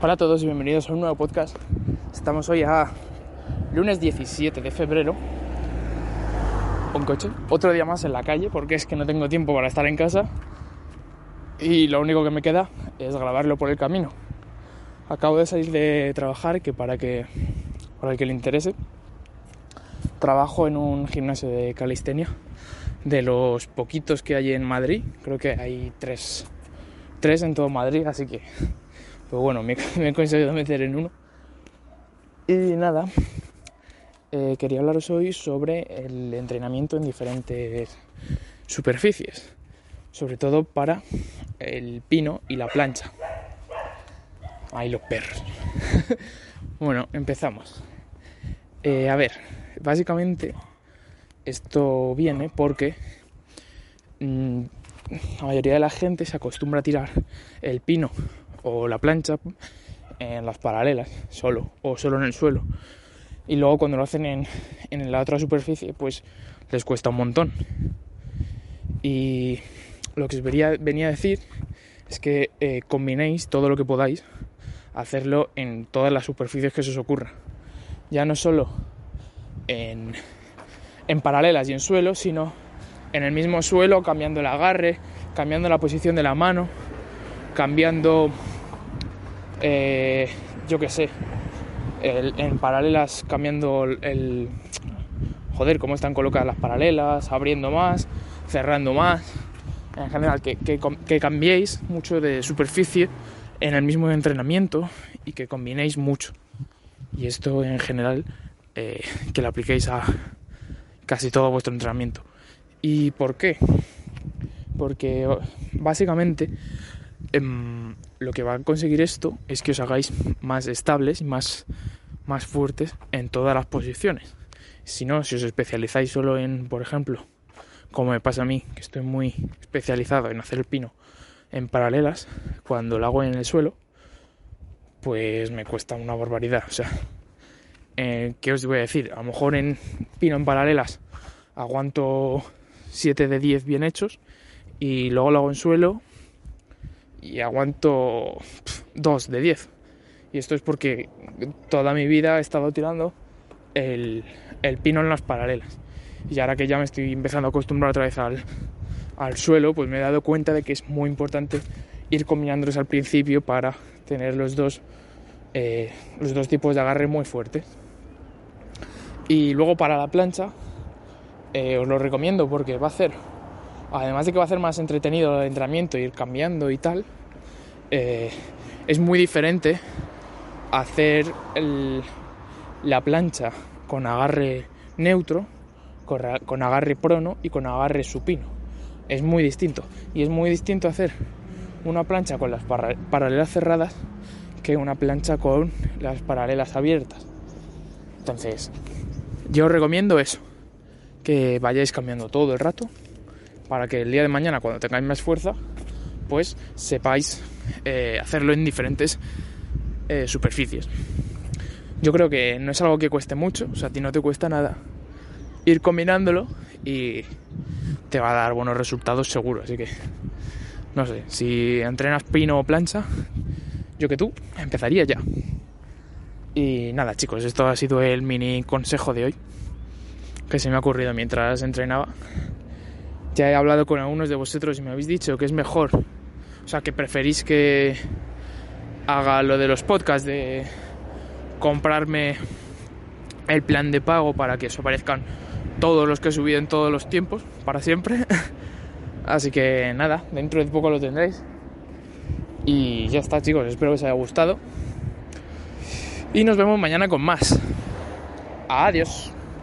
Hola a todos y bienvenidos a un nuevo podcast. Estamos hoy a lunes 17 de febrero. Un coche. Otro día más en la calle porque es que no tengo tiempo para estar en casa. Y lo único que me queda es grabarlo por el camino. Acabo de salir de trabajar que para que para el que le interese trabajo en un gimnasio de calistenia de los poquitos que hay en Madrid. Creo que hay tres, tres en todo Madrid, así que pues bueno, me, he conseguido meter en uno. Y nada, eh, quería hablaros hoy sobre el entrenamiento en diferentes superficies, sobre todo para el pino y la plancha. Ahí los perros. bueno, empezamos. Eh, a ver, básicamente esto viene porque mm, la mayoría de la gente se acostumbra a tirar el pino o la plancha en las paralelas, solo, o solo en el suelo. Y luego cuando lo hacen en, en la otra superficie, pues les cuesta un montón. Y lo que os venía, venía a decir es que eh, combinéis todo lo que podáis, hacerlo en todas las superficies que se os ocurra. Ya no solo en, en paralelas y en suelo, sino en el mismo suelo, cambiando el agarre, cambiando la posición de la mano, cambiando, eh, yo qué sé, en paralelas, cambiando el, joder, cómo están colocadas las paralelas, abriendo más, cerrando más. En general, que, que, cambiéis mucho de superficie en el mismo entrenamiento y que combinéis mucho. Y esto en general, eh, que lo apliquéis a casi todo vuestro entrenamiento. ¿Y por qué? Porque básicamente Em, lo que va a conseguir esto es que os hagáis más estables y más, más fuertes en todas las posiciones. Si no, si os especializáis solo en, por ejemplo, como me pasa a mí, que estoy muy especializado en hacer el pino en paralelas, cuando lo hago en el suelo, pues me cuesta una barbaridad. O sea, eh, ¿qué os voy a decir? A lo mejor en pino en paralelas aguanto 7 de 10 bien hechos y luego lo hago en suelo y aguanto 2 de 10. Y esto es porque toda mi vida he estado tirando el, pino en las paralelas. Y ahora que ya me estoy empezando a acostumbrar otra vez al, al suelo, pues me he dado cuenta de que es muy importante ir combinándolos al principio para tener los dos, eh, los dos tipos de agarre muy fuertes. Y luego para la plancha, eh, os lo recomiendo porque va a hacer además de que va a hacer más entretenido el entrenamiento, ir cambiando y tal, eh, es muy diferente hacer la plancha con agarre neutro, con, agarre prono y con agarre supino. Es muy distinto. Y es muy distinto hacer una plancha con las paralelas cerradas que una plancha con las paralelas abiertas. Entonces, yo os recomiendo eso, que vayáis cambiando todo el rato para que el día de mañana, cuando tengáis más fuerza, pues sepáis eh, hacerlo en diferentes eh, superficies. Yo creo que no es algo que cueste mucho, o sea, a ti no te cuesta nada ir combinándolo y te va a dar buenos resultados seguro. Así que, no sé, si entrenas pino o plancha, yo que tú, empezaría ya. Y nada, chicos, esto ha sido el mini consejo de hoy que se me ha ocurrido mientras entrenaba. Ya he hablado con algunos de vosotros y me habéis dicho que es mejor, o sea, que preferís que haga lo de los podcasts, de comprarme el plan de pago para que os aparezcan todos los que he subido en todos los tiempos, para siempre. Así que nada, dentro de poco lo tendréis. Y ya está chicos, espero que os haya gustado. Y nos vemos mañana con más. Adiós.